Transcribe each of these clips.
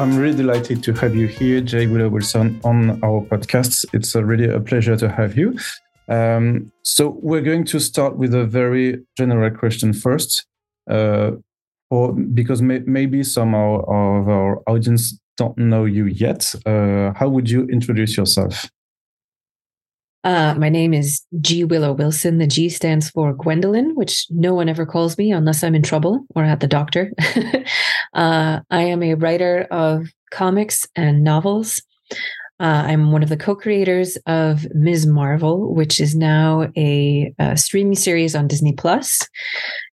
I'm really delighted to have you here, G. Willow Wilson, on our podcast. It's a really a pleasure to have you. Um, so we're going to start with a very general question first, uh, or because may, maybe some of our audience don't know you yet. Uh, how would you introduce yourself? Uh, my name is G. Willow Wilson. The G stands for Gwendolyn, which no one ever calls me unless I'm in trouble or at the doctor. uh, I am a writer of comics and novels. Uh, I'm one of the co-creators of Ms. Marvel, which is now a, a streaming series on Disney Plus,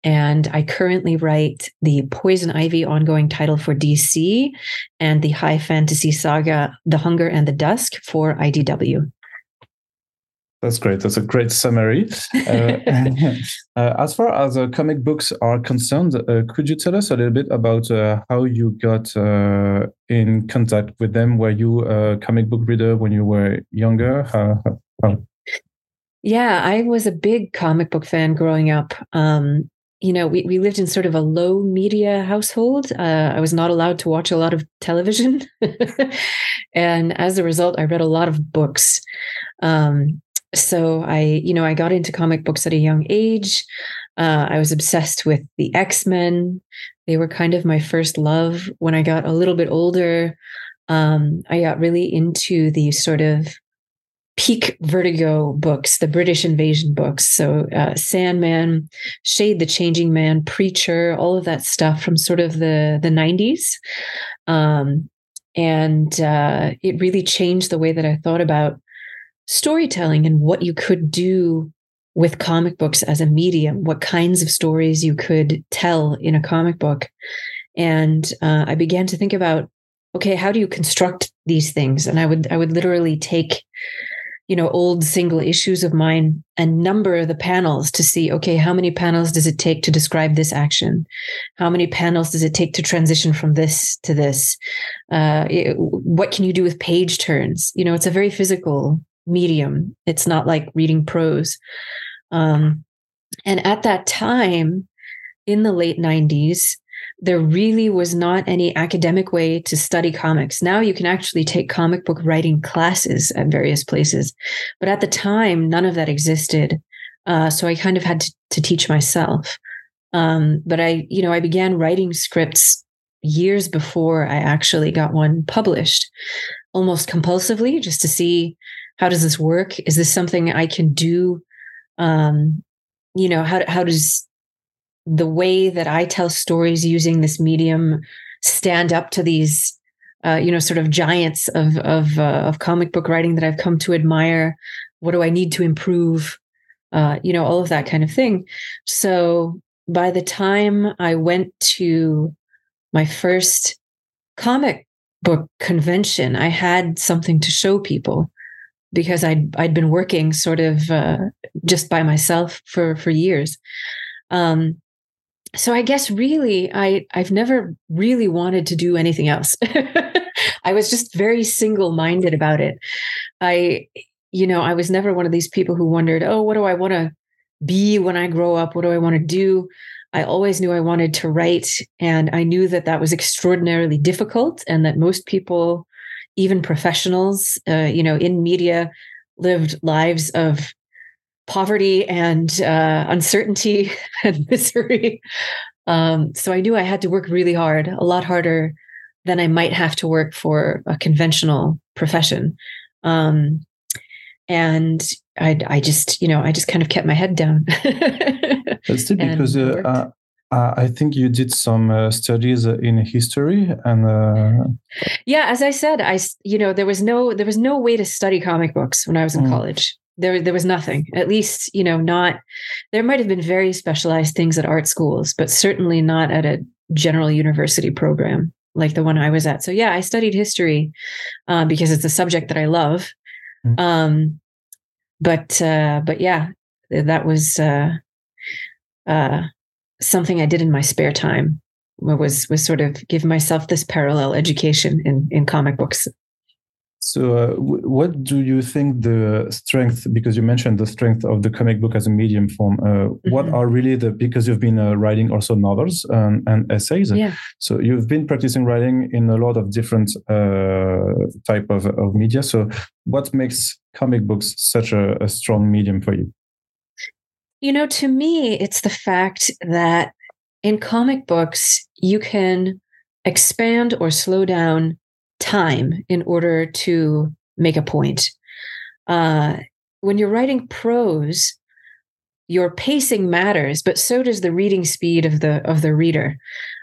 and I currently write the Poison Ivy ongoing title for DC and the high fantasy saga The Hunger and the Dusk for IDW. That's great. That's a great summary. Uh, uh, as far as uh, comic books are concerned, uh, could you tell us a little bit about uh, how you got uh, in contact with them? Were you a comic book reader when you were younger? Yeah, I was a big comic book fan growing up. Um, you know, we, we lived in sort of a low media household. I was not allowed to watch a lot of television. and as a result, I read a lot of books. Um, so I, you know, I got into comic books at a young age. Uh, I was obsessed with the X Men. They were kind of my first love. When I got a little bit older, um, I got really into the sort of peak Vertigo books, the British invasion books. So uh, Sandman, Shade the Changing Man, Preacher, all of that stuff from sort of the the nineties. Um, and uh, it really changed the way that I thought about storytelling and what you could do with comic books as a medium, what kinds of stories you could tell in a comic book. And uh, I began to think about, okay, how do you construct these things? And I would, I would literally take, you know, old single issues of mine and number the panels to see, okay, how many panels does it take to describe this action? How many panels does it take to transition from this to this? Uh, it, what can you do with page turns? You know, it's a very physical medium. It's not like reading prose. Um, and at that time, in the late 90s, there really was not any academic way to study comics. Now you can actually take comic book writing classes at various places. But at the time, none of that existed. Uh, so I kind of had to, to teach myself. Um, but I, you know, I began writing scripts years before I actually got one published, almost compulsively, just to see how does this work? Is this something i can do? Um you know how how does the way that i tell stories using this medium stand up to these uh, you know sort of giants of of uh, of comic book writing that i've come to admire? What do i need to improve? Uh, you know all of that kind of thing. So by the time i went to my first comic book convention i had something to show people because I'd I'd been working sort of uh, just by myself for for years. Um, so I guess really I I've never really wanted to do anything else. I was just very single minded about it. I you know I was never one of these people who wondered, oh, what do I want to be when I grow up? What do I want to do? I always knew I wanted to write, and I knew that that was extraordinarily difficult, and that most people even professionals, uh, you know, in media lived lives of poverty and uh, uncertainty and misery. Um, so I knew I had to work really hard, a lot harder than I might have to work for a conventional profession. Um, and I, I just, you know, I just kind of kept my head down. That's still because uh, uh, I think you did some uh, studies in history and uh... yeah as I said I you know there was no there was no way to study comic books when I was in mm. college there there was nothing at least you know not there might have been very specialized things at art schools but certainly not at a general university program like the one I was at so yeah I studied history uh, because it's a subject that I love mm. um, but uh, but yeah that was uh, uh something I did in my spare time was was sort of give myself this parallel education in in comic books. So, uh, what do you think the strength? Because you mentioned the strength of the comic book as a medium form. Uh, mm-hmm. What are really the? Because you've been uh, writing also novels and, and, essays. Yeah. So you've been practicing writing in a lot of different uh, type of, of media. So, what makes comic books such a, a strong medium for you? You know, to me, it's the fact that in comic books you can expand or slow down time in order to make a point. Uh, when you're writing prose, your pacing matters, but so does the reading speed of the of the reader.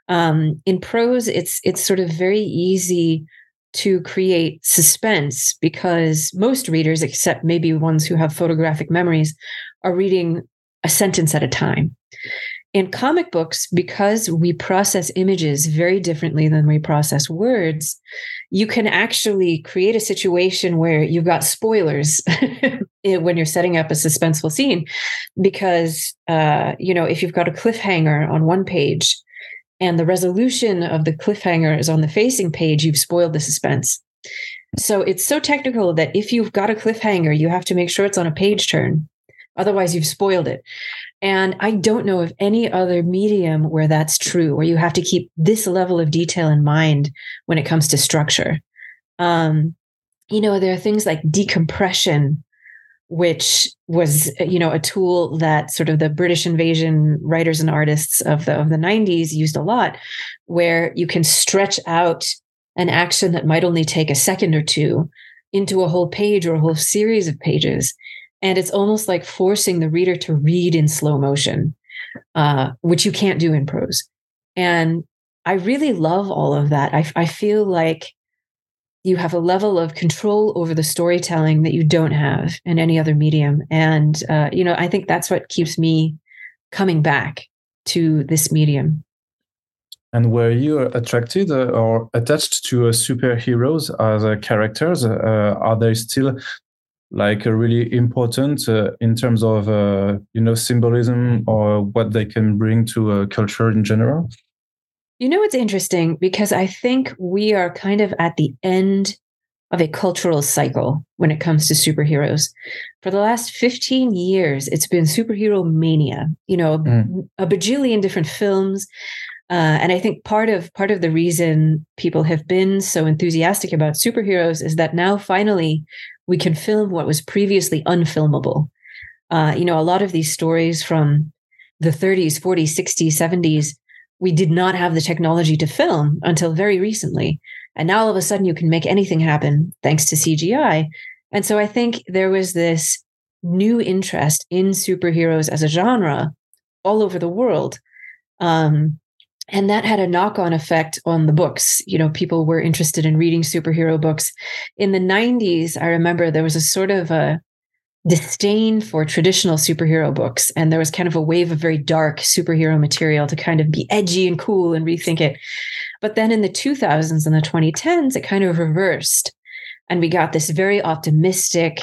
Um, in prose, it's it's sort of very easy to create suspense because most readers, except maybe ones who have photographic memories, are reading a sentence at a time in comic books, because we process images very differently than we process words, you can actually create a situation where you've got spoilers when you're setting up a suspenseful scene. Because, uh, you know, if you've got a cliffhanger on one page and the resolution of the cliffhanger is on the facing page, you've spoiled the suspense. So it's so technical that if you've got a cliffhanger, you have to make sure it's on a page turn. Otherwise, you've spoiled it. And I don't know of any other medium where that's true, where you have to keep this level of detail in mind when it comes to structure. Um, you know, there are things like decompression, which was, you know, a tool that sort of the British invasion writers and artists of the of the 90s used a lot, where you can stretch out an action that might only take a second or two into a whole page or a whole series of pages and it's almost like forcing the reader to read in slow motion, uh, which you can't do in prose. And I really love all of that. I, I feel like you have a level of control over the storytelling that you don't have in any other medium. And, uh, you know, I think that's what keeps me coming back to this medium. And were you attracted uh, or attached to uh, superheroes as uh, characters? Uh, are they still like uh, really important uh, in terms of uh, you know symbolism or what they can bring to a culture in general. You know it's interesting? Because i think we are kind of at the end of a cultural cycle when it comes to superheroes. For the last 15 years it's been superhero mania you know mm. a bajillion different films uh, and I think part of part of the reason people have been so enthusiastic about superheroes is that now finally we can film what was previously unfilmable. Uh, you know, a lot of these stories from the 30s, 40s, 60s, 70s, we did not have the technology to film until very recently. And now all of a sudden you can make anything happen thanks to CGI. And so I think there was this new interest in superheroes as a genre all over the world. Um, and that had a knock-on effect on the books. You know people were interested in reading superhero books. In the 90s i remember there was a sort of a disdain for traditional superhero books and there was kind of a wave of very dark superhero material to kind of be edgy and cool and rethink it. But then in the 2000s and the 2010s it kind of reversed and we got this very optimistic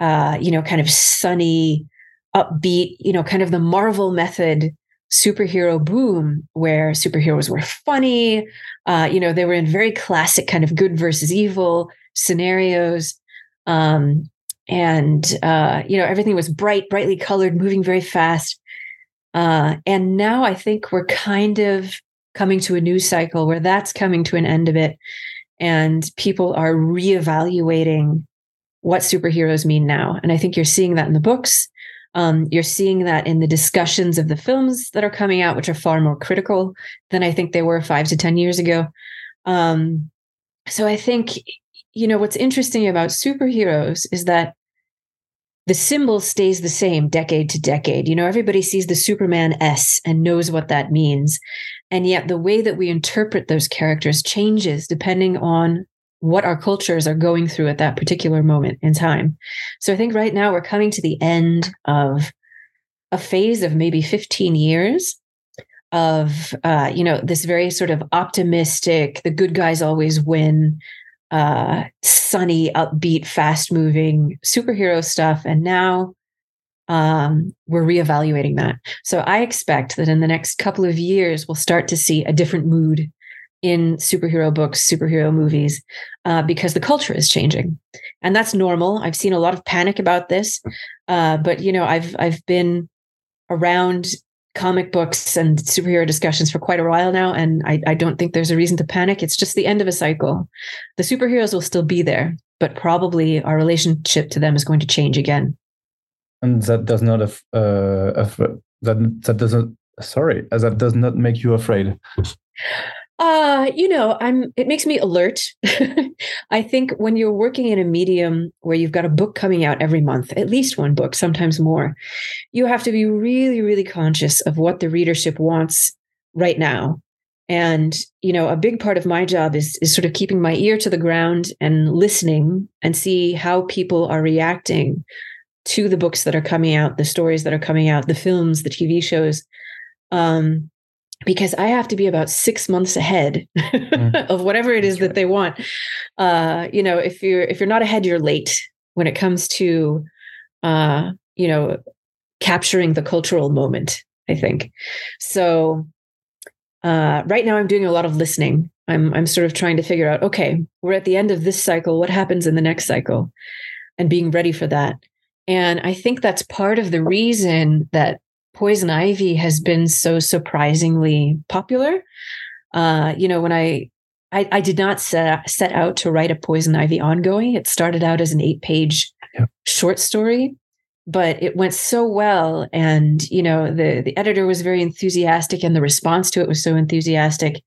uh, you know kind of sunny upbeat you know kind of the marvel method superhero boom where superheroes were funny. Uh, you know, they were in very classic kind of good versus evil scenarios. Um, and, uh, you know, everything was bright, brightly colored, moving very fast. Uh, and now I think we're kind of coming to a new cycle where that's coming to an end of it. And people are reevaluating what superheroes mean now. And I think you're seeing that in the books. Um, you're seeing that in the discussions of the films that are coming out, which are far more critical than I think they were five to 10 years ago. Um, so I think, you know, what's interesting about superheroes is that the symbol stays the same decade to decade. You know, everybody sees the Superman S and knows what that means. And yet the way that we interpret those characters changes depending on what our cultures are going through at that particular moment in time. So I think right now we're coming to the end of a phase of maybe 15 years of uh, you know this very sort of optimistic the good guys always win uh sunny upbeat fast moving superhero stuff and now um we're reevaluating that so i expect that in the next couple of years we'll start to see a different mood in superhero books, superhero movies, uh, because the culture is changing, and that's normal. I've seen a lot of panic about this, uh, but you know, I've I've been around comic books and superhero discussions for quite a while now, and I, I don't think there's a reason to panic. It's just the end of a cycle. The superheroes will still be there, but probably our relationship to them is going to change again. And that does not, uh, that that doesn't. Sorry, that does not make you afraid. Uh, you know, I'm it makes me alert. I think when you're working in a medium where you've got a book coming out every month, at least one book, sometimes more, you have to be really really conscious of what the readership wants right now. And, you know, a big part of my job is is sort of keeping my ear to the ground and listening and see how people are reacting to the books that are coming out, the stories that are coming out, the films, the TV shows. Um, because I have to be about six months ahead mm. of whatever it is That's that right. they want. Uh, you know, if you're if you're not ahead, you're late when it comes to uh, you know, capturing the cultural moment, I think. So uh, right now I'm doing a lot of listening. I'm I'm sort of trying to figure out, okay, we're at the end of this cycle, what happens in the next cycle? And being ready for that. And I think that's part of the reason that poison ivy has been so surprisingly popular. Uh, you know, when I, I, I did not set set out to write a poison ivy ongoing. It started out as an eight page short story, but it went so well, and you know, the the editor was very enthusiastic, and the response to it was so enthusiastic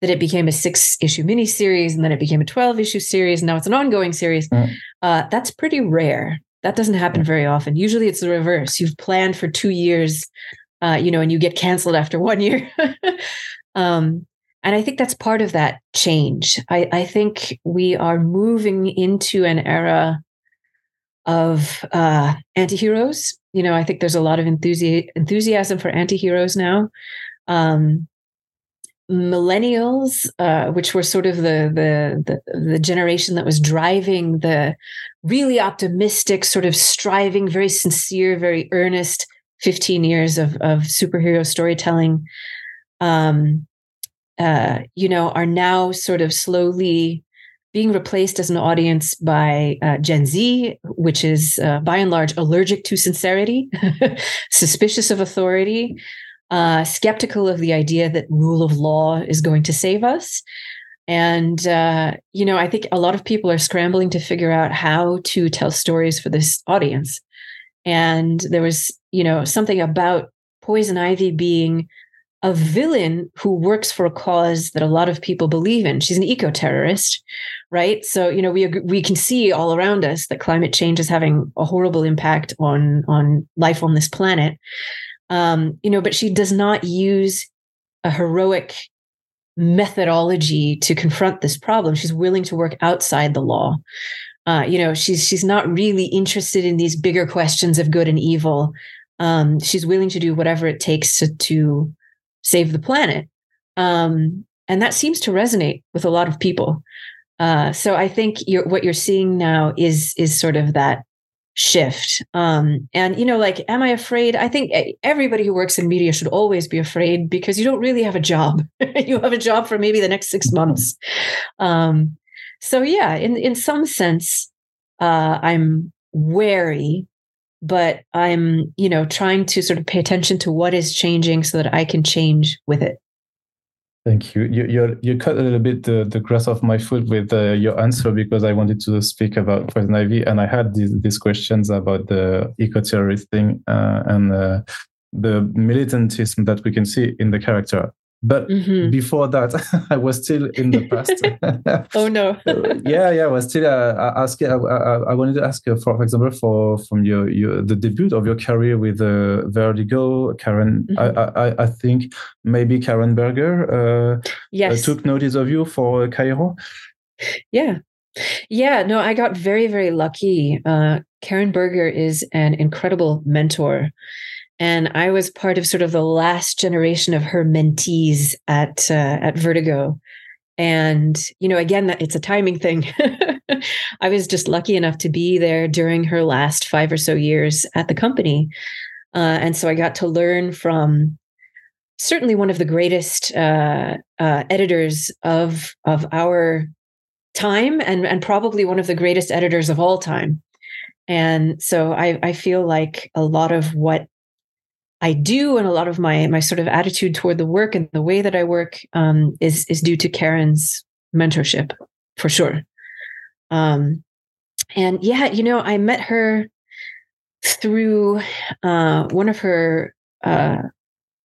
that it became a six issue miniseries, and then it became a twelve issue series, and now it's an ongoing series. Mm. Uh, that's pretty rare. That doesn't happen very often. Usually it's the reverse. You've planned for two years, uh, you know, and you get canceled after one year. um, and I think that's part of that change. I, I think we are moving into an era of uh, anti-heroes. You know, I think there's a lot of enthusi- enthusiasm for anti-heroes now. Um, millennials, uh, which were sort of the, the, the the generation that was driving the really optimistic, sort of striving, very sincere, very earnest 15 years of of superhero storytelling, um, uh, you know, are now sort of slowly being replaced as an audience by uh, Gen Z, which is uh, by and large allergic to sincerity, suspicious of authority, uh, skeptical of the idea that rule of law is going to save us. And, uh, you know, I think a lot of people are scrambling to figure out how to tell stories for this audience. And there was, you know, something about Poison Ivy being a villain who works for a cause that a lot of people believe in. She's an eco terrorist, right? So you know we we can see all around us that climate change is having a horrible impact on on life on this planet, um, you know, but she does not use a heroic methodology to confront this problem. She's willing to work outside the law. Uh, you know, she's she's not really interested in these bigger questions of good and evil. Um, she's willing to do whatever it takes to, to save the planet, um, and that seems to resonate with a lot of people. Uh, so I think you're, what you're seeing now is is sort of that shift. Um, and, you know, like, am I afraid? I think everybody who works in media should always be afraid because you don't really have a job. you have a job for maybe the next six months. Um, so, yeah, in, in some sense, uh, I'm wary, but I'm, you know, trying to sort of pay attention to what is changing so that I can change with it. Thank you. You you you cut a little bit the, the grass off my foot with uh, your answer because I wanted to speak about Poison Ivy and I had these these questions about the eco terrorist thing uh, and uh, the militantism that we can see in the character. But mm-hmm. before that, I was still in the past. oh no! yeah, yeah, I was still uh, asking. I, I, I, wanted to ask, for, for example, for from your, your the debut of your career with uh, Vertigo, Karen. Mm-hmm. I, I, I think maybe Karen Berger. Uh, uh yes. took notice of you for Cairo. Yeah, yeah. No, I got very very lucky. Uh, Karen Berger is an incredible mentor and I was part of sort of the last generation of her mentees at uh, at Vertigo. And you know, again, that it's a timing thing. I was just lucky enough to be there during her last five or so years at the company, uh, and so I got to learn from certainly one of the greatest uh, uh, editors of of our time, and and probably one of the greatest editors of all time. And so I, I feel like a lot of what I do and a lot of my my sort of attitude toward the work and the way that I work um, is is due to Karen's mentorship for sure. Um, and yeah, you know, I met her through uh, one of her uh,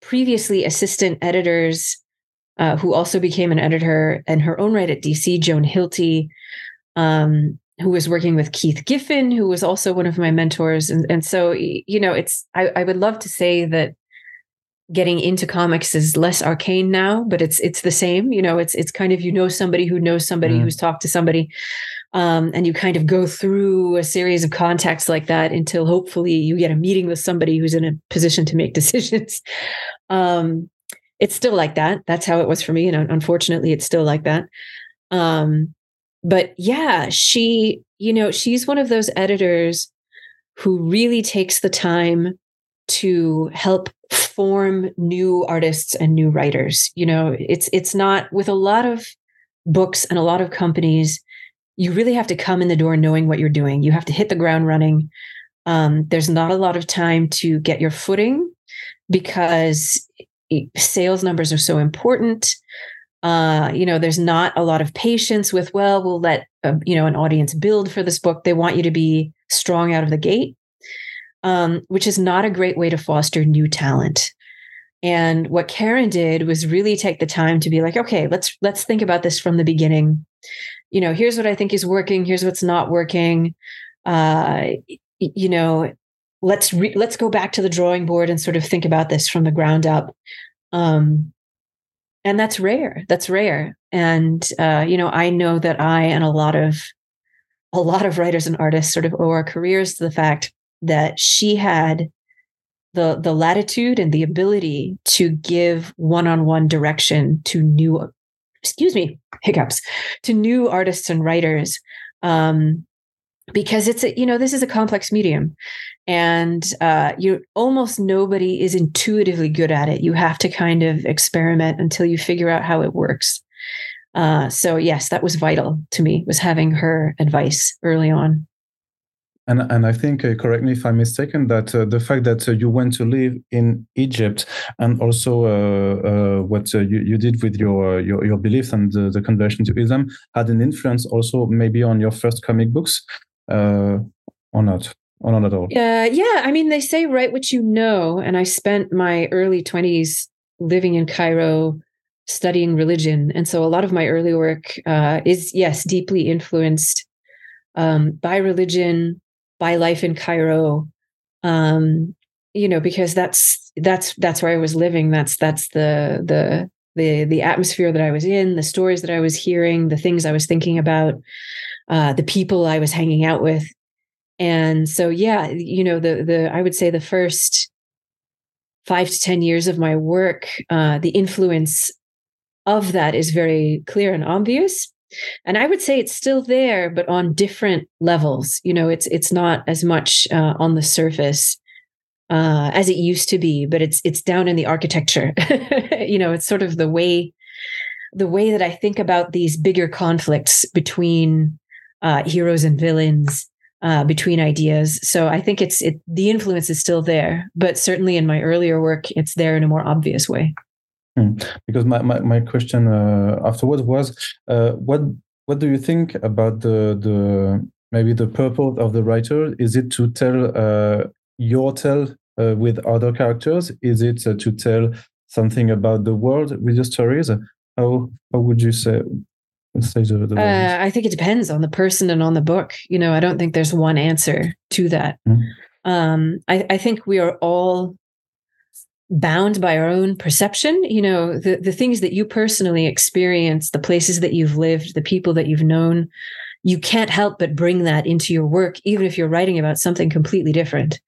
previously assistant editors, uh, who also became an editor in her own right at DC, Joan Hilty, um, who was working with Keith Giffen, who was also one of my mentors. And, and so, you know, it's, I, I would love to say that getting into comics is less arcane now, but it's, it's the same, you know, it's, it's kind of, you know, somebody who knows somebody mm. who's talked to somebody. Um, and you kind of go through a series of contacts like that until hopefully you get a meeting with somebody who's in a position to make decisions. Um, it's still like that. That's how it was for me. And unfortunately, it's still like that. Um, but yeah, she, you know, she's one of those editors who really takes the time to help form new artists and new writers. You know, it's it's not with a lot of books and a lot of companies, you really have to come in the door knowing what you're doing. You have to hit the ground running. Um, there's not a lot of time to get your footing because sales numbers are so important uh, you know there's not a lot of patience with well we'll let uh, you know an audience build for this book. They want you to be strong out of the gate um, which is not a great way to foster new talent. And what karen did was really take the time to be like okay let's let's think about this from the beginning. You know here's what i think is working here's what's not working. Uh, you know let's re- let's go back to the drawing board and sort of think about this from the ground up. Um, and that's rare that's rare. And uh, you know i know that i and a lot of a lot of writers and artists sort of owe our careers to the fact that she had the the latitude and the ability to give one-on-one direction to new excuse me hiccups to new artists and writers um, because it's a you know this is a complex medium and uh, you almost nobody is intuitively good at it. You have to kind of experiment until you figure out how it works. Uh, so yes, that was vital to me. Was having her advice early on. And and I think, uh, correct me if I'm mistaken, that uh, the fact that uh, you went to live in Egypt and also uh, uh, what uh, you, you did with your your, your beliefs and the, the, conversion to Islam had an influence also maybe on your first comic books, or not or not at? Uh, yeah, I mean, they say write what you know, and I spent my early twenties living in Cairo, studying religion, and so a lot of my early work uh, is yes, deeply influenced um, by religion, by life in Cairo. Um, you know, because that's that's that's where I was living. That's that's the the the the atmosphere that I was in, the stories that I was hearing, the things I was thinking about, uh, the people I was hanging out with and so yeah you know the the i would say the first five to ten years of my work uh, the influence of that is very clear and obvious. And i would say it's still there but on different levels. You know it's it's not as much uh, on the surface uh, as it used to be but it's it's down in the architecture. You know it's sort of the way the way that i think about these bigger conflicts between uh, heroes and villains uh, between ideas. So I think it's it, the influence is still there, but certainly in my earlier work, it's there in a more obvious way. Mm. Because my, my, my question uh, afterwards was, uh, what what do you think about the the maybe the purpose of the writer? Is it to tell uh, your tale uh, with other characters? Is it uh, to tell something about the world with your stories? How how would you say uh, I think it depends on the person and on the book. You know, I don't think there's one answer to that. Mm. Um, I, I think we are all bound by our own perception. You know, the the things that you personally experience, the places that you've lived, the people that you've known. You can't help but bring that into your work, even if you're writing about something completely different.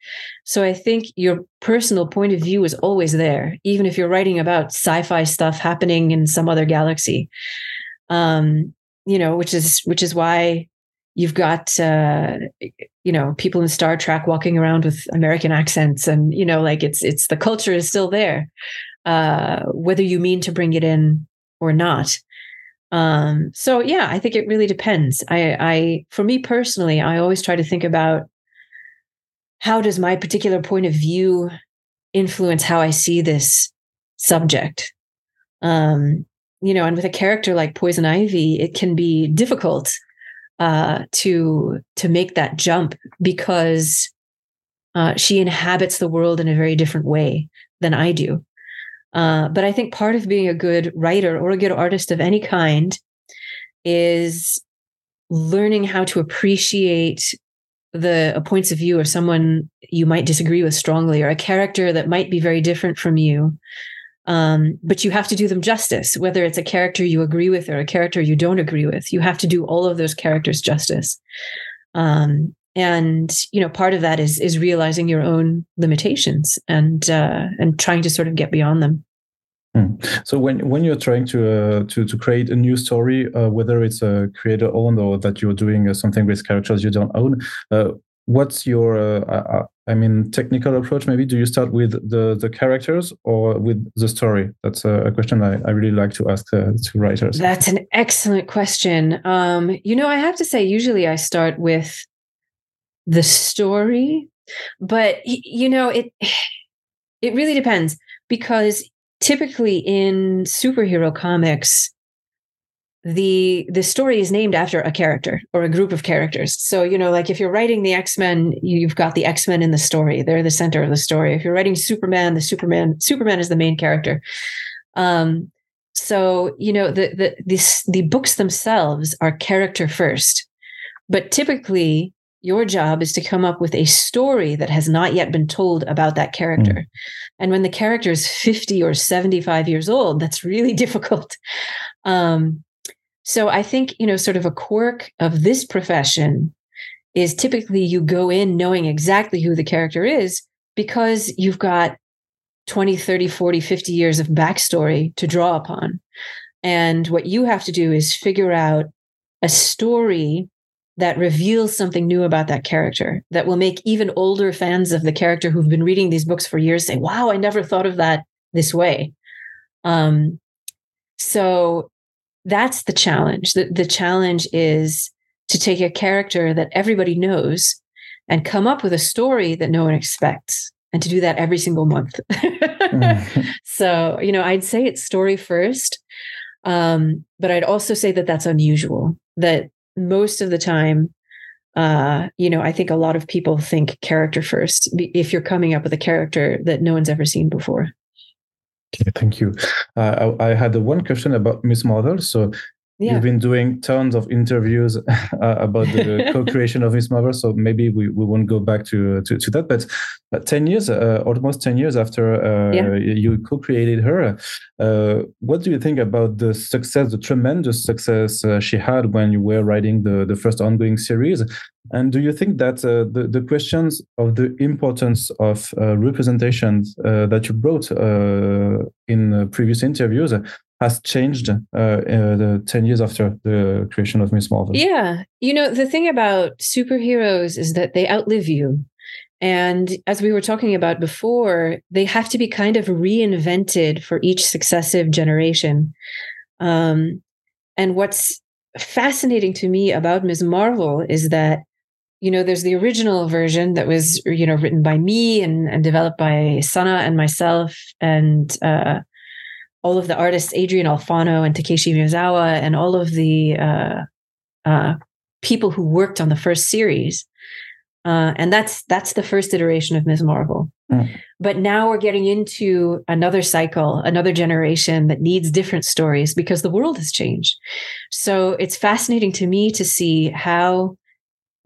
So I think your personal point of view is always there, even if you're writing about sci-fi stuff happening in some other galaxy um, you know, which is which is why you've got uh, you know people in Star Trek walking around with American accents, and you know, like it's it's the culture is still there. uh, whether you mean to bring it in or not. Um, so yeah, I think it really depends. I, I, for me personally, I always try to think about how does my particular point of view influence how I see this subject. Um, you know, and with a character like Poison Ivy, it can be difficult uh, to to make that jump because uh, she inhabits the world in a very different way than I do. Uh, but I think part of being a good writer or a good artist of any kind is learning how to appreciate the points of view of someone you might disagree with strongly or a character that might be very different from you um, but you have to do them justice whether it's a character you agree with or a character you don't agree with. You have to do all of those characters justice. Um, and you know part of that is is realizing your own limitations and uh, and trying to sort of get beyond them. Hmm. So when when you're trying to uh, to to create a new story, uh, whether it's a creator owned or that you're doing something with characters you don't own, uh, what's your uh, uh, I mean technical approach? Maybe do you start with the the characters or with the story? That's a, question I, I really like to ask to writers. That's an excellent question. Um, you know, I have to say, usually I start with the story, but you know it it really depends because typically in superhero comics the the story is named after a character or a group of characters so you know like if you're writing the x-men you've got the x-men in the story they're the center of the story if you're writing superman the superman superman is the main character um so you know the the this the books themselves are character first but typically your job is to come up with a story that has not yet been told about that character. Mm. And when the character is 50 or 75 years old, that's really difficult. Um, so I think, you know, sort of a quirk of this profession is typically you go in knowing exactly who the character is because you've got 20, 30, 40, 50 years of backstory to draw upon. And what you have to do is figure out a story that reveals something new about that character that will make even older fans of the character who've been reading these books for years say, wow, I never thought of that this way. Um, so that's the challenge. The, the challenge is to take a character that everybody knows and come up with a story that no one expects and to do that every single month. mm-hmm. So, you know, I'd say it's story first. Um, but I'd also say that that's unusual, that most of the time uh, you know, I think a lot of people think character first if you're coming up with a character that no one's ever seen before. Okay, thank you. Uh, I, I, had one question about Miss Marvel. So yeah. You've been doing tons of interviews uh, about the co-creation of Miss Marvel, so maybe we, we won't go back to to, to that. But uh, ten years, uh, almost ten years after uh, yeah. you co-created her, uh, what do you think about the success, the tremendous success uh, she had when you were writing the the first ongoing series? And do you think that the the questions of the importance of representation that you brought in previous interviews has changed uh, uh, the 10 years after the creation of Miss Marvel. Yeah. You know, the thing about superheroes is that they outlive you. And as we were talking about before, they have to be kind of reinvented for each successive generation. Um, and what's fascinating to me about Ms. Marvel is that, you know, there's the original version that was, you know, written by me and, and developed by Sana and myself and uh, all of the artists, Adrian Alphona and Takeshi Miyazawa, and all of the uh, uh, people who worked on the first series. Uh, and that's that's the first iteration of Ms. Marvel. Mm. But now we're getting into another cycle, another generation that needs different stories because the world has changed. So it's fascinating to me to see how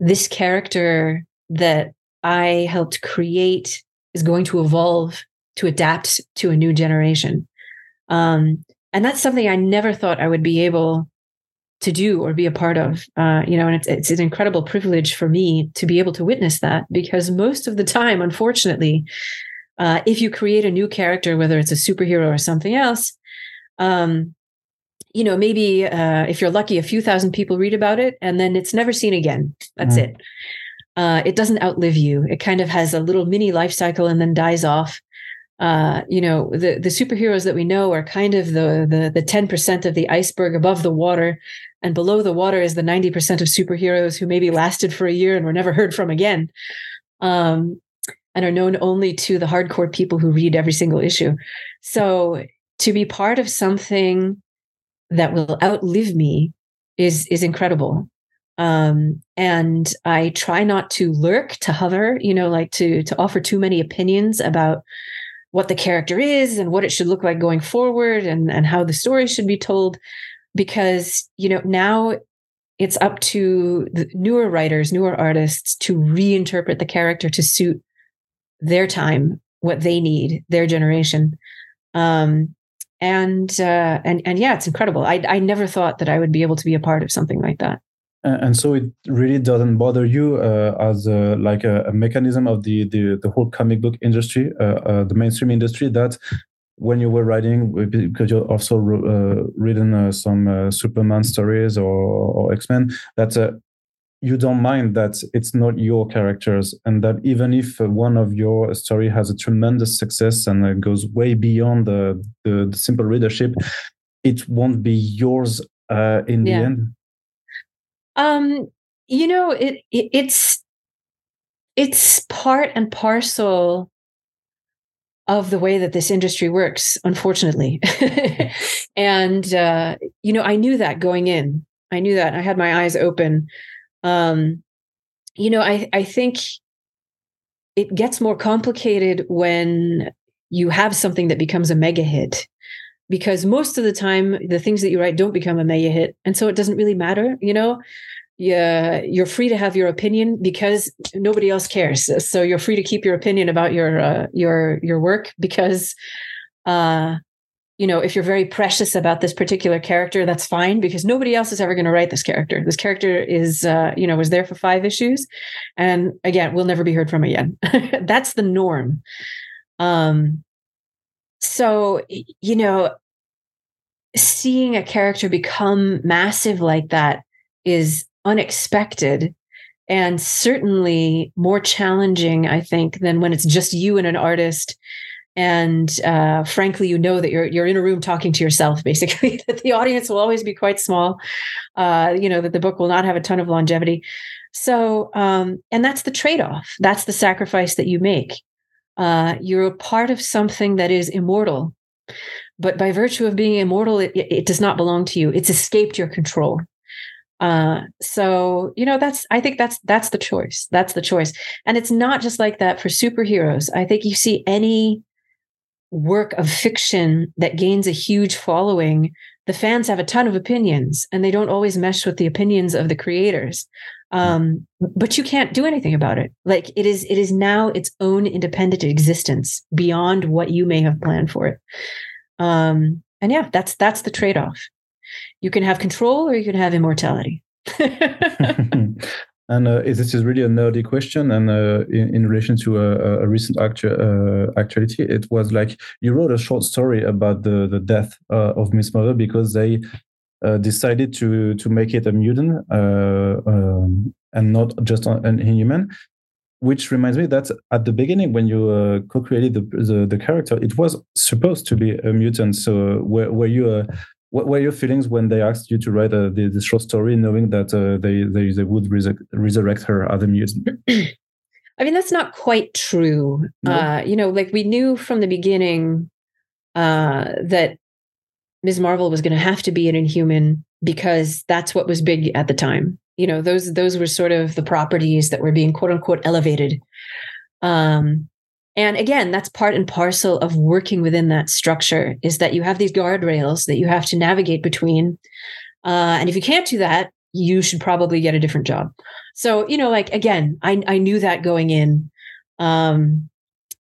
this character that I helped create is going to evolve to adapt to a new generation. Um, and that's something I never thought I would be able to do or be a part of. Uh, you know, and it's, it's an incredible privilege for me to be able to witness that because most of the time, unfortunately, uh, if you create a new character, whether it's a superhero or something else, um, you know, maybe uh, if you're lucky, a few thousand people read about it, and then it's never seen again. That's mm. it. Uh, it doesn't outlive you. It kind of has a little mini life cycle and then dies off. Uh, you know, the the superheroes that we know are kind of the the the ten percent of the iceberg above the water, and below the water is the ninety percent of superheroes who maybe lasted for a year and were never heard from again, um, and are known only to the hardcore people who read every single issue. So to be part of something that will outlive me is is incredible. Um, and i try not to lurk to hover you know like to to offer too many opinions about what the character is and what it should look like going forward and and how the story should be told because you know now it's up to the newer writers newer artists to reinterpret the character to suit their time what they need their generation um, and uh, and and yeah, it's incredible. I I never thought that I would be able to be a part of something like that. And so it really doesn't bother you uh, as a, like a, a, mechanism of the, the the whole comic book industry, uh, uh the mainstream industry, that when you were writing, because you also uh, written uh, some Superman stories or, or X Men, that you don't mind that it's not your characters and that even if one of your story has a tremendous success and goes way beyond the, the, the simple readership it won't be yours uh, in yeah. the end um you know it, it it's it's part and parcel of the way that this industry works unfortunately. And uh, you know i knew that going in. I knew that. I had my eyes open. Um, you know, I, I think it gets more complicated when you have something that becomes a mega hit because most of the time the things that you write don't become a mega hit and so it doesn't really matter you know yeah you're free to have your opinion because nobody else cares so you're free to keep your opinion about your uh, your your work because uh you know, if you're very precious about this particular character, that's fine because nobody else is ever going to write this character. This character is, uh, you know, was there for five issues, and again, we'll never be heard from again. that's the norm. Um, so you know, seeing a character become massive like that is unexpected and certainly more challenging, I think, than when it's just you and an artist and uh, frankly you know that you're you're in a room talking to yourself basically that the audience will always be quite small uh, you know that the book will not have a ton of longevity. So um, and that's the trade-off. That's the sacrifice that you make uh, you're a part of something that is immortal. But by virtue of being immortal it, it does not belong to you. It's escaped your control. Uh, so you know that's i think that's that's the choice. That's the choice. And it's not just like that for superheroes. I think you see any work of fiction that gains a huge following, the fans have a ton of opinions and they don't always mesh with the opinions of the creators. Um, but you can't do anything about it. Like it is, it is now its own independent existence beyond what you may have planned for it. Um, and yeah, that's that's the trade-off. You can have control or you can have immortality. And uh, this is really a nerdy question. And uh, in, in, relation to a, a recent actu- uh, actuality, it was like you wrote a short story about the, the death uh, of Miss Marvel because they uh, decided to to make it a mutant uh, um, and not just an inhuman. Which reminds me that at the beginning, when you co-created the, the, the character, it was supposed to be a mutant. So were were you what were your feelings when they asked you to write a, the, the short story, knowing that uh, they, they, they would resurrect her as a mutant? I mean, that's not quite true. No? Uh, you know, like we knew from the beginning uh, that Ms. Marvel was going to have to be an Inhuman because that's what was big at the time. You know, those those were sort of the properties that were being quote unquote elevated. Um, and again, that's part and parcel of working within that structure is that you have these guardrails that you have to navigate between. Uh, and if you can't do that, you should probably get a different job. So, you know, like again, I, I knew that going in. Um,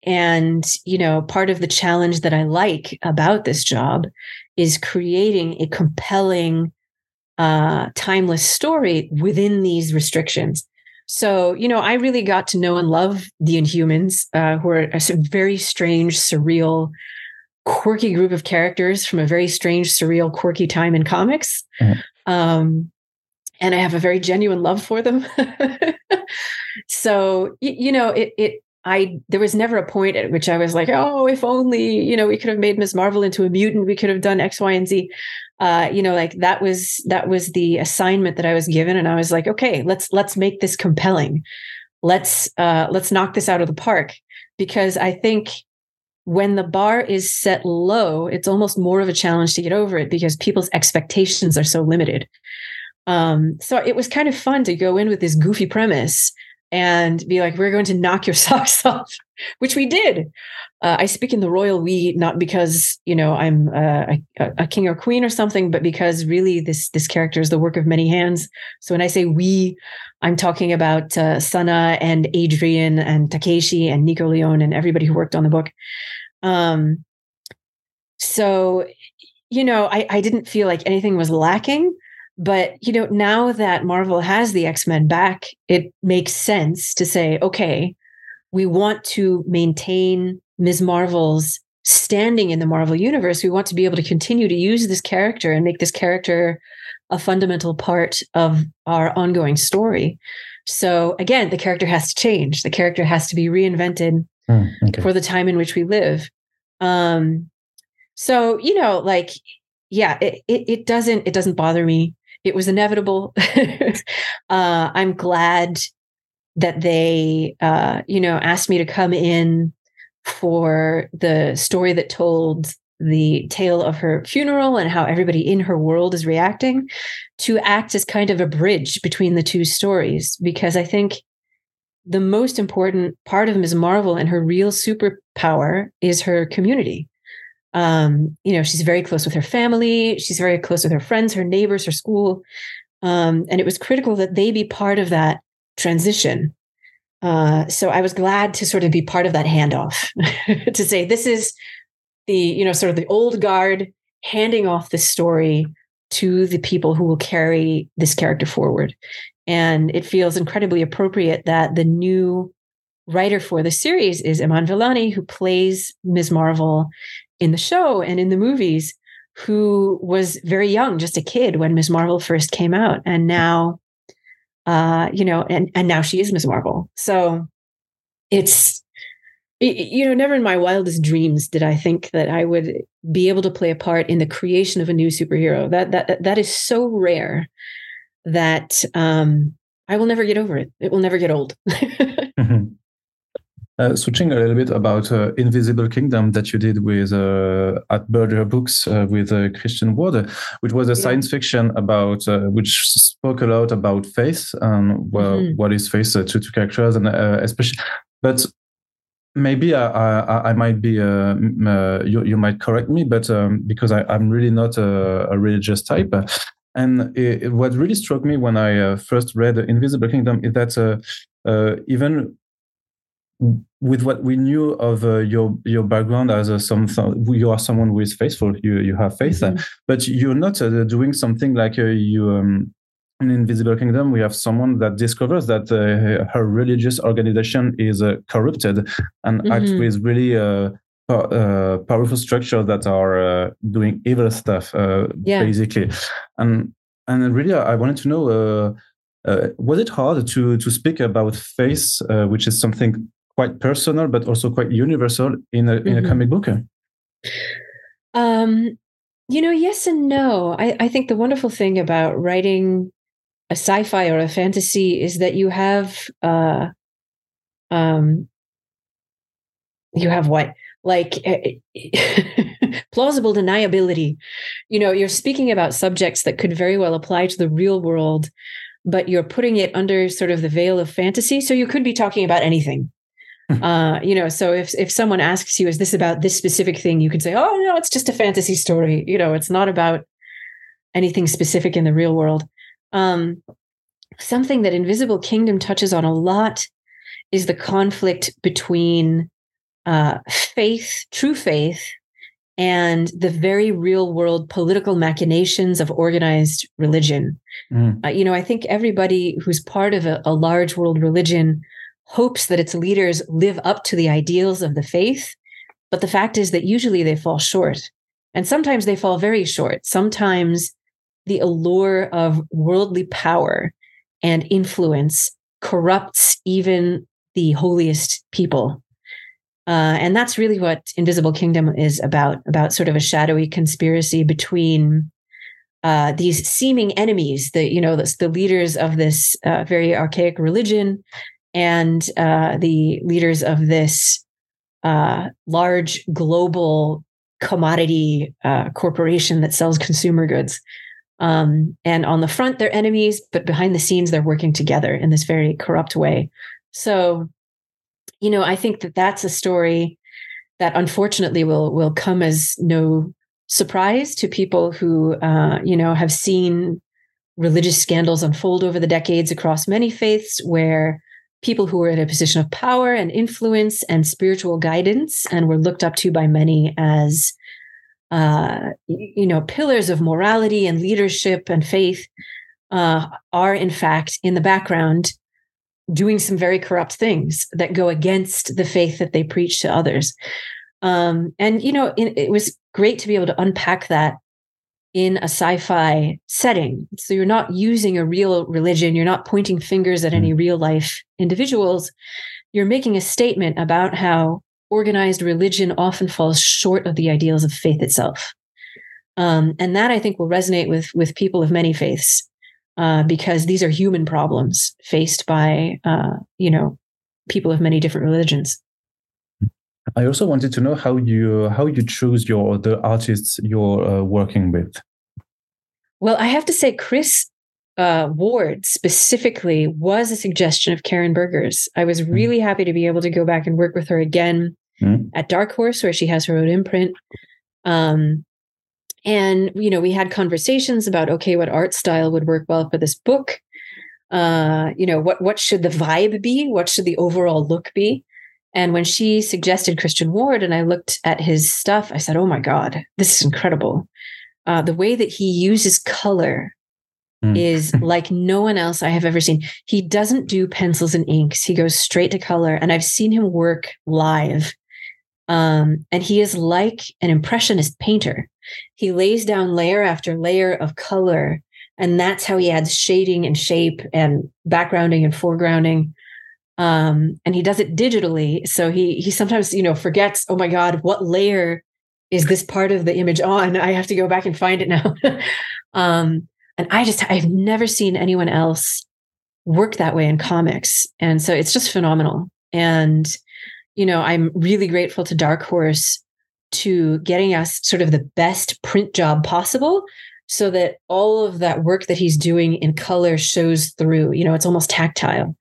and, you know, part of the challenge that I like about this job is creating a compelling, uh, timeless story within these restrictions. So, you know, I really got to know and love the Inhumans, uh, who are a very strange, surreal, quirky group of characters from a very strange, surreal, quirky time in comics. Mm-hmm. Um, and I have a very genuine love for them. so, you, you know, it, it I there was never a point at which I was like, oh, if only you know we could have made Ms. Marvel into a mutant, we could have done X, Y, and Z. Uh, you know, like that was that was the assignment that I was given, and I was like, okay, let's let's make this compelling. Let's uh, let's knock this out of the park because I think when the bar is set low, it's almost more of a challenge to get over it because people's expectations are so limited. Um, so it was kind of fun to go in with this goofy premise and be like, we're going to knock your socks off, which we did. Uh, I speak in the royal we, not because you know I'm uh, a, a, king or queen or something, but because really this this character is the work of many hands. So when I say we, I'm talking about uh, Sana and Adrian and Takeshi and Nico Leon and everybody who worked on the book. Um, so you know, I, I didn't feel like anything was lacking. But, you know, now that Marvel has the X Men back, it makes sense to say, okay, we want to maintain Ms. Marvel's standing in the Marvel universe. We want to be able to continue to use this character and make this character a fundamental part of our ongoing story. So, again, the character has to change, the character has to be reinvented mm, okay. for the time in which we live. Um, so, you know, like, yeah, it, it, it doesn't it doesn't bother me it was inevitable. uh, I'm glad that they, uh, you know, asked me to come in for the story that told the tale of her funeral and how everybody in her world is reacting to act as kind of a bridge between the two stories because i think the most important part of ms marvel and her real superpower is her community um, you know, she's very close with her family. She's very close with her friends, her neighbors, her school. Um, and it was critical that they be part of that transition. Uh, so I was glad to sort of be part of that handoff to say this is the, you know, sort of the old guard handing off the story to the people who will carry this character forward. And it feels incredibly appropriate that the new writer for the series is Iman Vellani, who plays Ms. Marvel in the show and in the movies who was very young, just a kid when Ms. Marvel first came out. And now, uh, you know, and, and now she is Ms. Marvel. So it's, you know, never in my wildest dreams did I think that I would be able to play a part in the creation of a new superhero. That that that is so rare that um, I will never get over it. It will never get old. mm-hmm. Uh, switching a little bit about uh, Invisible Kingdom that you did with uh, at Berger Books uh, with uh, Christian Ward, which was a yeah. science fiction about uh, which spoke a lot about faith and well, mm-hmm. what is faith to two characters and especially, but maybe I, I, I might be you, you might correct me, but um, because I, am really not a, a religious type. And it, what really struck me when I first read Invisible Kingdom is that even with what we knew of uh, your your background as a some you are someone who is faithful you you have faith mm-hmm. but you're not uh, doing something like uh, you um, in invisible kingdom we have someone that discovers that uh, her religious organization is uh, corrupted and mm-hmm. acts with really uh, powerful structures that are doing evil stuff yeah. basically and and really i wanted to know uh, was it hard to to speak about faith, uh, which is something quite personal but also quite universal in a, in mm-hmm. a comic book? Um, you know, yes and no. I, I think the wonderful thing about writing a sci-fi or a fantasy is that you have uh um you have what like eh, eh, plausible deniability you know you're speaking about subjects that could very well apply to the real world but you're putting it under sort of the veil of fantasy so you could be talking about anything uh, you know, so if if someone asks you, "Is this about this specific thing?" you can say, "Oh no, it's just a fantasy story." You know, it's not about anything specific in the real world. Um, something that Invisible Kingdom touches on a lot is the conflict between uh, faith, true faith, and the very real world political machinations of organized religion. Mm. Uh, you know, I think everybody who's part of a, a large world religion hopes that its leaders live up to the ideals of the faith. But the fact is that usually they fall short. And sometimes they fall very short. Sometimes the allure of worldly power and influence corrupts even the holiest people. Uh, and that's really what Invisible Kingdom is about about sort of a shadowy conspiracy between uh, these seeming enemies, the you know the, the leaders of this uh, very archaic religion, and uh, the leaders of this uh, large global commodity uh, corporation that sells consumer goods. Um, and on the front, they're enemies, but behind the scenes, they're working together in this very corrupt way. So, you know, I think that that's a story that unfortunately will will come as no surprise to people who, uh, you know, have seen religious scandals unfold over the decades across many faiths, where people who were in a position of power and influence and spiritual guidance and were looked up to by many as uh, you know pillars of morality and leadership and faith uh, are in fact in the background doing some very corrupt things that go against the faith that they preach to others. Um, and you know it, it was great to be able to unpack that in a sci-fi setting. So you're not using a real religion, you're not pointing fingers at any mm. real life individuals. You're making a statement about how organized religion often falls short of the ideals of faith itself. Um, and that I think will resonate with with people of many faiths, uh, because these are human problems faced by uh, you know people of many different religions. I also wanted to know how you how you choose your the artists you're uh, working with. Well, I have to say, Chris uh, Ward specifically was a suggestion of Karen Berger's. I was hmm. really mm. happy to be able to go back and work with her again mm. at Dark Horse, where she has her own imprint. Um, and you know, we had conversations about okay, what art style would work well for this book. Uh, you know, what what should the vibe be? What should the overall look be? And when she suggested Christian Ward and I looked at his stuff, I said, Oh my God, this is incredible. Uh, the way that he uses color mm. is like no one else I have ever seen. He doesn't do pencils and inks, he goes straight to color. And I've seen him work live. Um, and he is like an impressionist painter. He lays down layer after layer of color. And that's how he adds shading and shape and backgrounding and foregrounding um, and he does it digitally. So he he sometimes you know forgets. Oh my God, what layer is this part of the image on? I have to go back and find it now. um, and I just I've never seen anyone else work that way in comics, and so it's just phenomenal. And you know, I'm really grateful to Dark Horse to getting us sort of the best print job possible so that all of that work that he's doing in color shows through you know it's almost tactile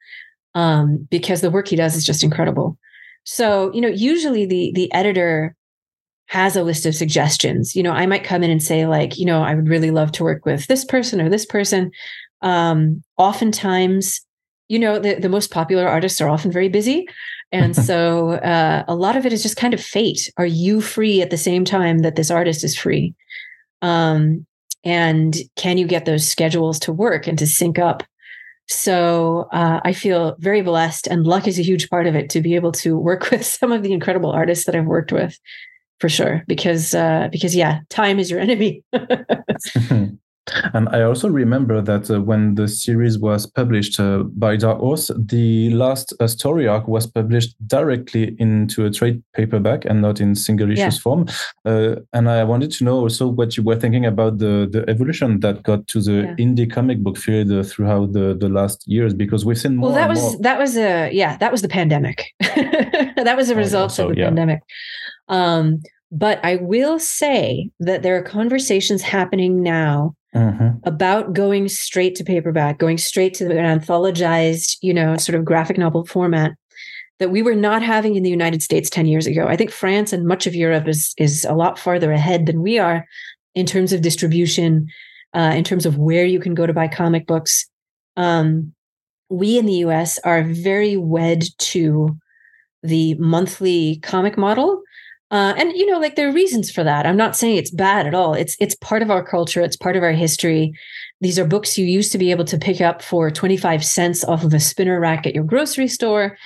um, because the work he does is just incredible. So, you know, usually the the editor has a list of suggestions. You know, I might come in and say, like, you know, I would really love to work with this person or this person. Um, oftentimes, you know, the, the most popular artists are often very busy. And so uh, a lot of it is just kind of fate. Are you free at the same time that this artist is free? Um, and can you get those schedules to work and to sync up? So uh, I feel very blessed, and luck is a huge part of it to be able to work with some of the incredible artists that I've worked with, for sure. Because uh, because yeah, time is your enemy. And I also remember that uh, when the series was published uh, by Dark Horse, the last uh, story arc was published directly into a trade paperback and not in single issues yeah. form. Uh, and I wanted to know also what you were thinking about the, the evolution that got to the yeah. indie comic book field uh, throughout the, the last years, because we've seen more. Well, that was more. that was a yeah, that was the pandemic. that was a oh, result also, of the yeah. pandemic. Um, but I will say that there are conversations happening now mm-hmm. about going straight to paperback, going straight to an anthologized, you know, sort of graphic novel format that we were not having in the United States 10 years ago. I think France and much of Europe is is a lot farther ahead than we are in terms of distribution, uh, in terms of where you can go to buy comic books. Um, we in the US are very wed to the monthly comic model uh, and you know, like there are reasons for that. I'm not saying it's bad at all. It's it's part of our culture. It's part of our history. These are books you used to be able to pick up for 25 cents off of a spinner rack at your grocery store.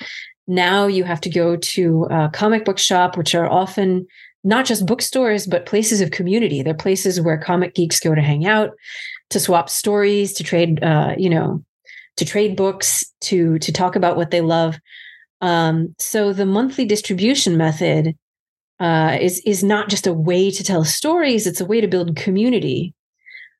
Now you have to go to a comic book shop, which are often not just bookstores, but places of community. They're places where comic geeks go to hang out, to swap stories, to trade, uh, you know, to trade books, to to talk about what they love. Um, so the monthly distribution method uh, is is not just a way to tell stories; it's a way to build community.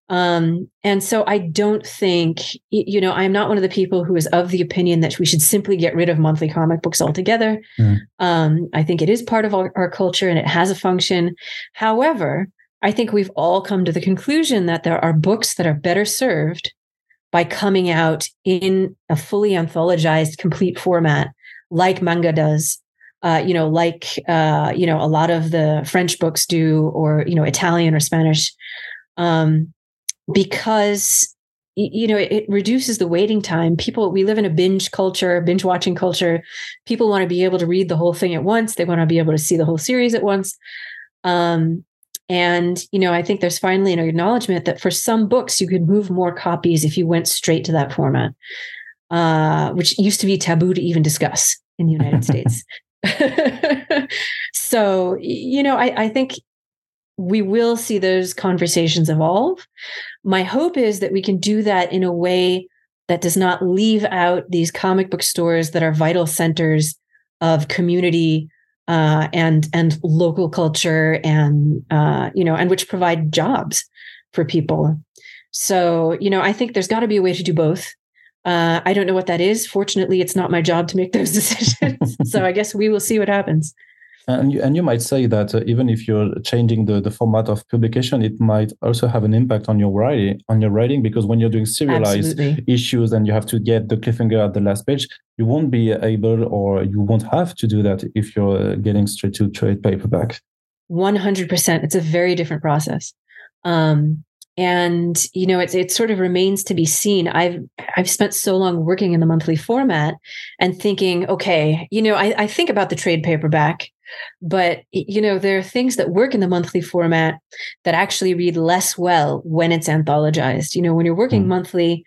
Um, and so I don't think, you know, I'm not one of the people who is of the opinion that we should simply get rid of monthly comic books altogether. Mm. Um, I think it is part of our, our culture and it has a function. However, I think we've all come to the conclusion that there are books that are better served by coming out in a fully anthologized, complete format, like manga does, uh, you know, like uh, you know, a lot of the French books do, or you know, Italian or Spanish. Um, because you know it, reduces the waiting time. People we live in a binge culture binge watching culture. People want to be able to read the whole thing at once. They want to be able to see the whole series at once. Um, and you know i think there's finally an acknowledgement that for some books you could move more copies if you went straight to that format uh, which used to be taboo to even discuss in the united states so you know I, I think we will see those conversations evolve. My hope is that we can do that in a way that does not leave out these comic book stores that are vital centers of community uh, and and local culture and uh, you know and which provide jobs for people. So you know I think there's got to be a way to do both. Uh, I don't know what that is. Fortunately, it's not my job to make those decisions. so I guess we will see what happens. And you, and you might say that uh, even if you're changing the, the format of publication, it might also have an impact on your writing on your writing because when you're doing serialized Absolutely. issues and you have to get the cliffhanger at the last page, you won't be able or you won't have to do that if you're getting straight to trade paperback. One hundred percent. It's a very different process. Um, and you know, it's it sort of remains to be seen. I've I've spent so long working in the monthly format and thinking, okay, you know, I, I think about the trade paperback but you know, there are things that work in the monthly format that actually read less well when it's anthologized. You know, when you're working mm. monthly,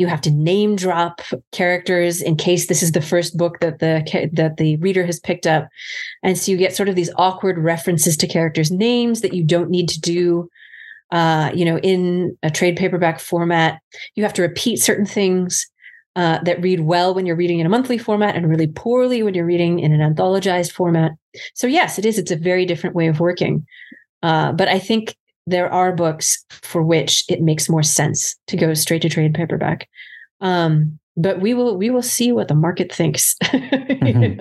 you have to name drop characters in case this is the first book that the that the reader has picked up and so you get sort of these awkward references to characters names that you don't need to do uh, you know in a trade paperback format you have to repeat certain things uh, that read well when you're reading in a monthly format and really poorly when you're reading in an anthologized format. So, yes, it is. It's a very different way of working. Uh, but I think there are books for which it makes more sense to go straight to trade paperback. Um, but we will we will see what the market thinks. mm-hmm.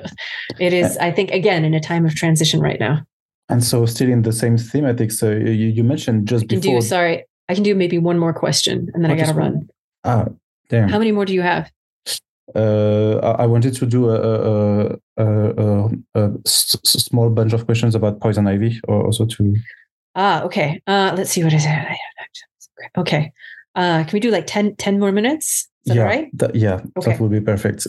It is, I think, again in a time of transition right now. And so, still in the same thematic. So you, you mentioned just I can before. Do, sorry, I can do maybe one more question, and then oh, I got to run. Ah, Damn. How many more do you have? Uh, I wanted to do a, a, a, a, small bunch of questions about poison ivy, or also to. Ah, okay. Uh, let's see what is it. Okay. Uh, can we do like 10, 10 more minutes? Is that yeah, right? That, yeah, okay. that would be perfect.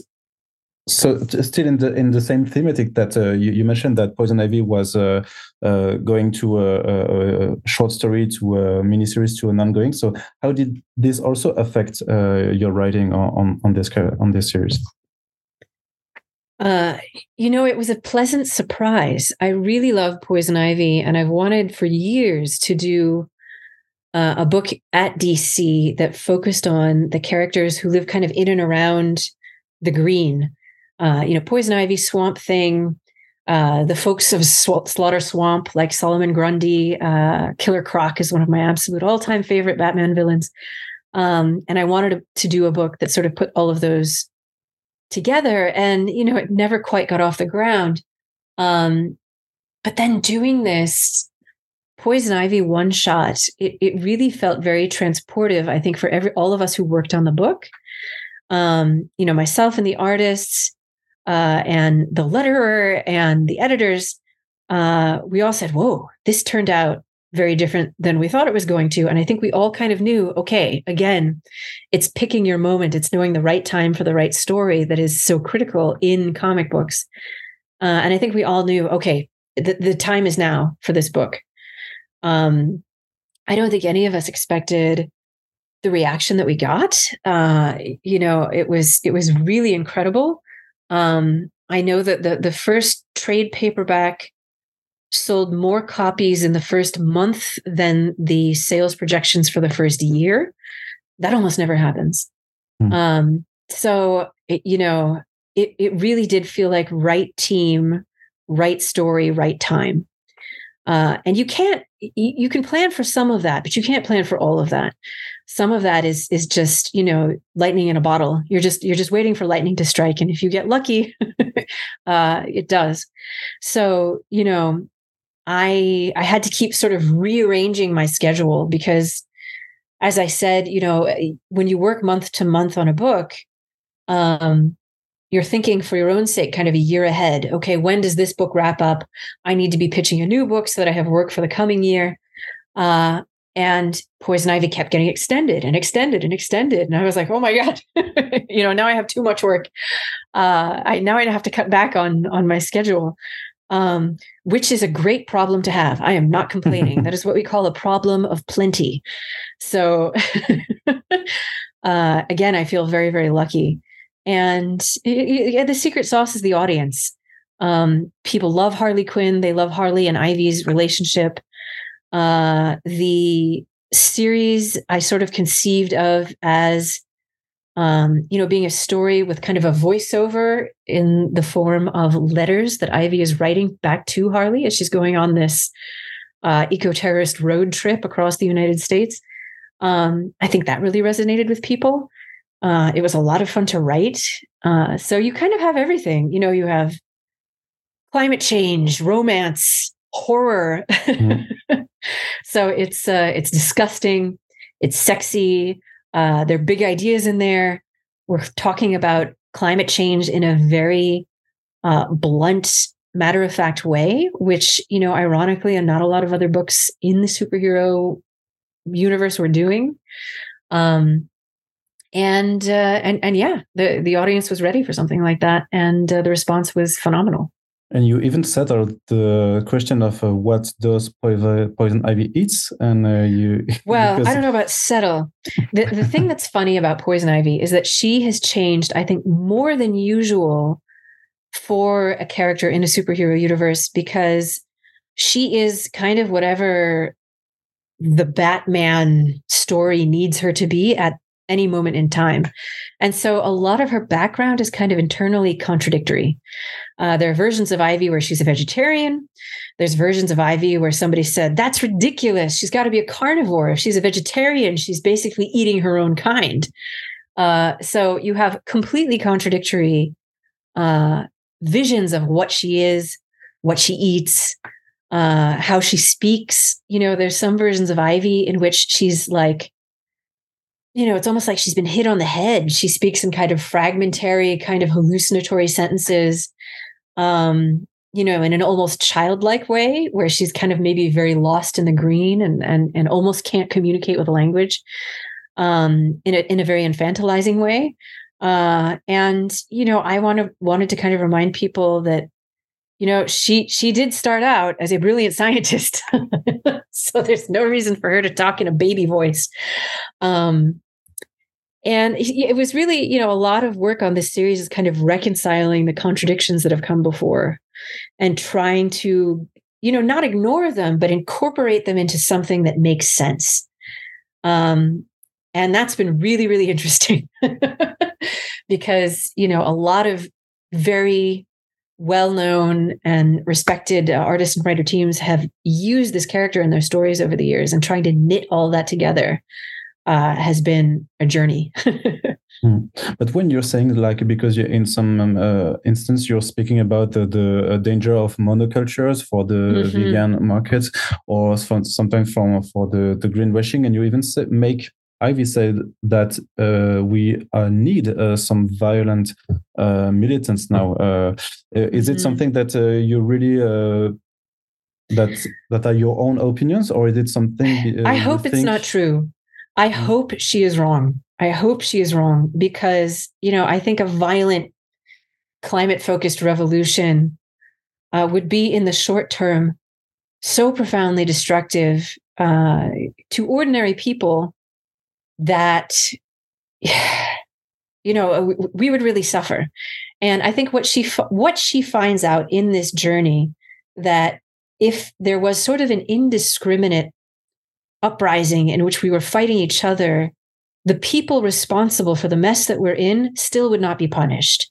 So still in the in the same thematic that uh, you, you, mentioned that Poison Ivy was uh, uh, going to a, a, short story to a miniseries to an ongoing. So how did this also affect uh, your writing on, on this on this series? Uh, you know, it was a pleasant surprise. I really love Poison Ivy, and I've wanted for years to do uh, a book at DC that focused on the characters who live kind of in and around the green uh, you know, Poison Ivy, Swamp Thing, uh, the folks of Sw- Slaughter Swamp, like Solomon Grundy, uh, Killer Croc is one of my absolute all-time favorite Batman villains. Um, and I wanted to, to, do a book that sort of put all of those together, and you know, it never quite got off the ground. Um, but then doing this Poison Ivy one shot, it, it really felt very transportive. I think for every all of us who worked on the book, um, you know, myself and the artists, uh, and the letterer and the editors, uh, we all said, whoa, this turned out very different than we thought it was going to. And I think we all kind of knew, okay, again, it's picking your moment, it's knowing the right time for the right story that is so critical in comic books. Uh, and I think we all knew, okay, the, the time is now for this book. Um, I don't think any of us expected the reaction that we got. Uh, you know, it was it was really incredible. Um, I know that the, the first trade paperback sold more copies in the first month than the sales projections for the first year. That almost never happens. Mm. Um, so, it, you know, it, it really did feel like right team, right story, right time. Uh, and you can't you, you can plan for some of that, but you can't plan for all of that. Some of that is is just you know lightning in a bottle. You're just you're just waiting for lightning to strike, and if you get lucky, uh, it does. So you know, I I had to keep sort of rearranging my schedule because, as I said, you know, when you work month to month on a book, um, you're thinking for your own sake kind of a year ahead okay when does this book wrap up i need to be pitching a new book so that i have work for the coming year uh, and poison ivy kept getting extended and extended and extended and i was like oh my god you know now i have too much work uh, i now i have to cut back on on my schedule um, which is a great problem to have i am not complaining that is what we call a problem of plenty so uh, again i feel very very lucky and yeah, the secret sauce is the audience. Um, people love Harley Quinn. They love Harley and Ivy's relationship. Uh, the series I sort of conceived of as, um, you know, being a story with kind of a voiceover in the form of letters that Ivy is writing back to Harley as she's going on this uh, eco terrorist road trip across the United States. Um, I think that really resonated with people. Uh, it was a lot of fun to write. Uh, so you kind of have everything. You know, you have climate change, romance, horror. Mm-hmm. so it's uh, it's disgusting. It's sexy. Uh, there are big ideas in there. We're talking about climate change in a very uh, blunt, matter of fact way, which you know, ironically, and not a lot of other books in the superhero universe were doing. Um, and uh, and and yeah, the the audience was ready for something like that, and uh, the response was phenomenal. And you even settled the question of uh, what does poison, poison ivy eats, and uh, you. Well, I don't know about settle. The the thing that's funny about poison ivy is that she has changed. I think more than usual for a character in a superhero universe because she is kind of whatever the Batman story needs her to be at any moment in time. And so a lot of her background is kind of internally contradictory. Uh, there are versions of Ivy where she's a vegetarian. There's versions of Ivy where somebody said, that's ridiculous. She's got to be a carnivore. If she's a vegetarian, she's basically eating her own kind. Uh, so you have completely contradictory uh, visions of what she is, what she eats, uh, how she speaks. You know, there's some versions of Ivy in which she's like, you know, it's almost like she's been hit on the head. She speaks in kind of fragmentary, kind of hallucinatory sentences, um, you know, in an almost childlike way, where she's kind of maybe very lost in the green and and and almost can't communicate with language, um, in a in a very infantilizing way. Uh, and you know, I want to wanted to kind of remind people that you know she she did start out as a brilliant scientist. So there's no reason for her to talk in a baby voice. Um and it was really you know a lot of work on this series is kind of reconciling the contradictions that have come before and trying to you know not ignore them but incorporate them into something that makes sense. Um and that's been really really interesting because you know a lot of very well known and respected uh, artist and writer teams have used this character in their stories over the years and trying to knit all that together uh, has been a journey. mm. But when you're saying like because you're in some um, uh, instance you're speaking about the, the uh, danger of monocultures for the mm-hmm. vegan market, or sometimes from for the the greenwashing, and you even make Ivy said that uh, we uh, need uh, some violent uh, militants now. Uh, is it mm. something that uh, you really that that are your own opinions, or is it something? I hope it's not true. I mm. hope she is wrong. I hope she is wrong because you know I think a violent climate focused revolution would be in the short term so profoundly destructive to ordinary people that you know we would really suffer and i think what she what she finds out in this journey that if there was sort of an indiscriminate uprising in which we were fighting each other the people responsible for the mess that we're in still would not be punished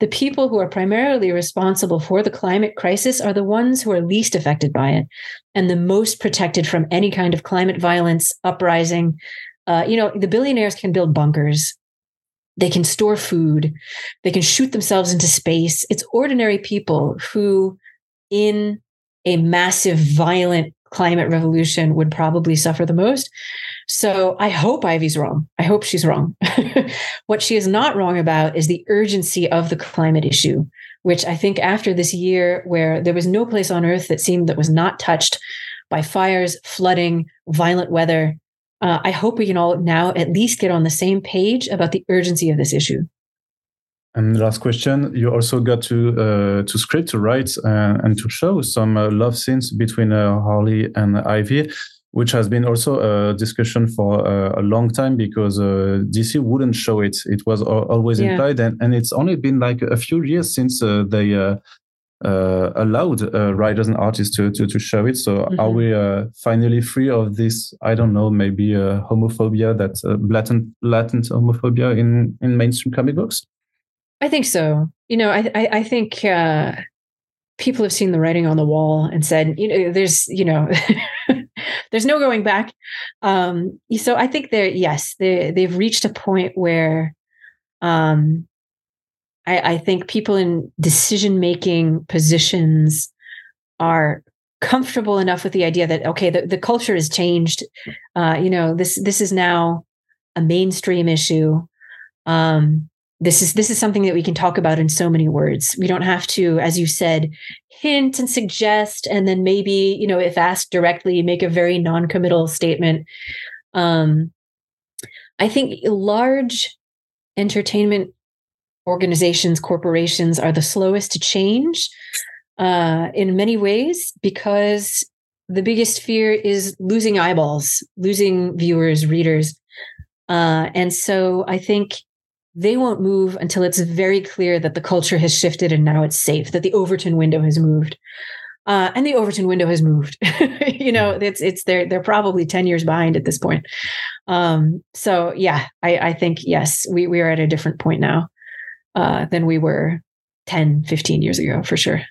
the people who are primarily responsible for the climate crisis are the ones who are least affected by it and the most protected from any kind of climate violence, uprising. Uh, you know, the billionaires can build bunkers, they can store food, they can shoot themselves into space. It's ordinary people who, in a massive, violent climate revolution, would probably suffer the most. So I hope Ivy's wrong. I hope she's wrong. what she is not wrong about is the urgency of the climate issue, which I think after this year where there was no place on earth that seemed that was not touched by fires, flooding, violent weather, uh, I hope we can all now at least get on the same page about the urgency of this issue. And last question: You also got to uh, to script, to write, uh, and to show some uh, love scenes between uh, Harley and Ivy which has been also a discussion for a, a long time because uh, DC wouldn't show it. It was always yeah. implied, and, and it's only been like a few years since uh, they uh, uh allowed uh, writers and artists to, to, to show it. So mm-hmm. are we uh, finally free of this? I don't know, maybe homophobia, that latent latent homophobia in in mainstream comic books. I think so. You know, I I, I think people have seen the writing on the wall and said, you know, there's you know. there's no going back. Um, so I think they're yes, they they've reached a point where um, I, I think people in decision making positions are comfortable enough with the idea that okay, the, the culture has changed. Uh, you know, this this is now a mainstream issue. Um, this is this is something that we can talk about in so many words we don't have to as you said hint and suggest and then maybe you know if asked directly make a very non-committal statement um i think large entertainment organizations corporations are the slowest to change uh in many ways because the biggest fear is losing eyeballs losing viewers readers uh and so i think they won't move until it's very clear that the culture has shifted and now it's safe, that the Overton window has moved. Uh, and the Overton window has moved. you know, it's it's they're they're probably 10 years behind at this point. Um, so yeah, I, I think yes, we we are at a different point now uh, than we were 10, 15 years ago for sure.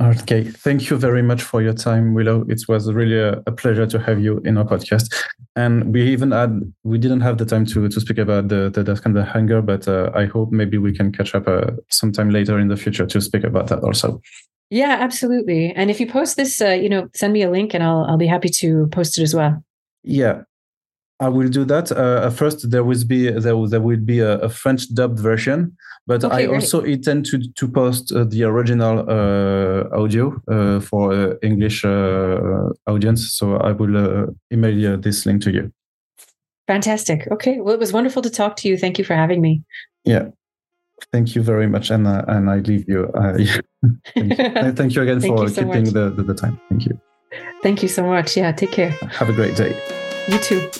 Okay, thank you very much for your time, Willow. It was really a, a, pleasure to have you in our podcast. And we even had we didn't have the time to to speak about the the, the kind of hunger, but uh, I hope maybe we can catch up uh, sometime later in the future to speak about that also. Yeah, absolutely. And if you post this, uh, you know, send me a link, and I'll I'll be happy to post it as well. Yeah, I will do that. Uh, first, there will be there will, there will be a, a French dubbed version, but okay, I great. also intend to to post uh, the original uh, audio uh, for uh, English uh, audience. So I will email this link to you. Fantastic. Okay. Well, it was wonderful to talk to you. Thank you for having me. Yeah. Thank you very much, and and I leave you. thank, you. thank you again thank for you so keeping the, the the time. Thank you. Thank you so much. Yeah. Take care. Have a great day. You too.